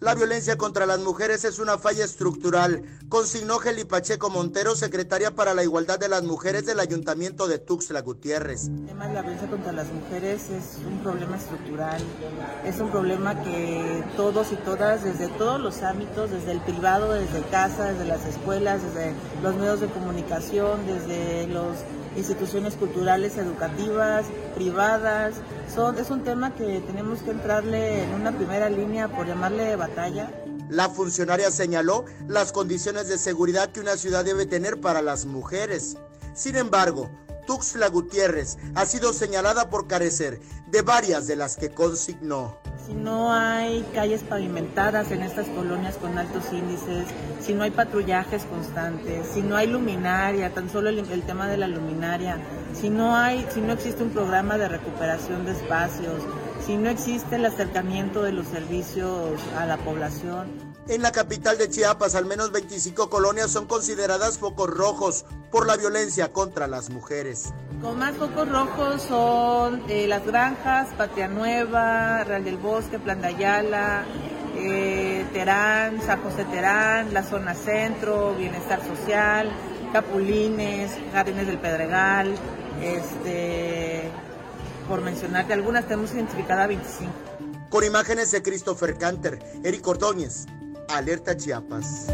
La violencia contra las mujeres es una falla estructural, consignó Geli Pacheco Montero, secretaria para la Igualdad de las Mujeres del Ayuntamiento de Tuxtla Gutiérrez. El tema de la violencia contra las mujeres es un problema estructural, es un problema que todos y todas, desde todos los ámbitos, desde el privado, desde casa, desde las escuelas, desde los medios de comunicación, desde las instituciones culturales, educativas, privadas, son, es un tema que tenemos que entrarle en una primera línea, por llamarle batalla. La funcionaria señaló las condiciones de seguridad que una ciudad debe tener para las mujeres. Sin embargo, Tuxtla Gutiérrez ha sido señalada por carecer de varias de las que consignó. Si no hay calles pavimentadas en estas colonias con altos índices, si no hay patrullajes constantes, si no hay luminaria, tan solo el, el tema de la luminaria, si no hay, si no existe un programa de recuperación de espacios, si no existe el acercamiento de los servicios a la población. En la capital de Chiapas, al menos 25 colonias son consideradas focos rojos por la violencia contra las mujeres. Con más focos rojos son eh, Las Granjas, Patria Nueva, Real del Bosque, Plan de Ayala, eh, Terán, San José Terán, la zona centro, Bienestar Social, Capulines, Jardines del Pedregal, este, por mencionarte algunas, tenemos identificada 25. Con imágenes de Christopher Canter, Eric Ordóñez, Alerta Chiapas.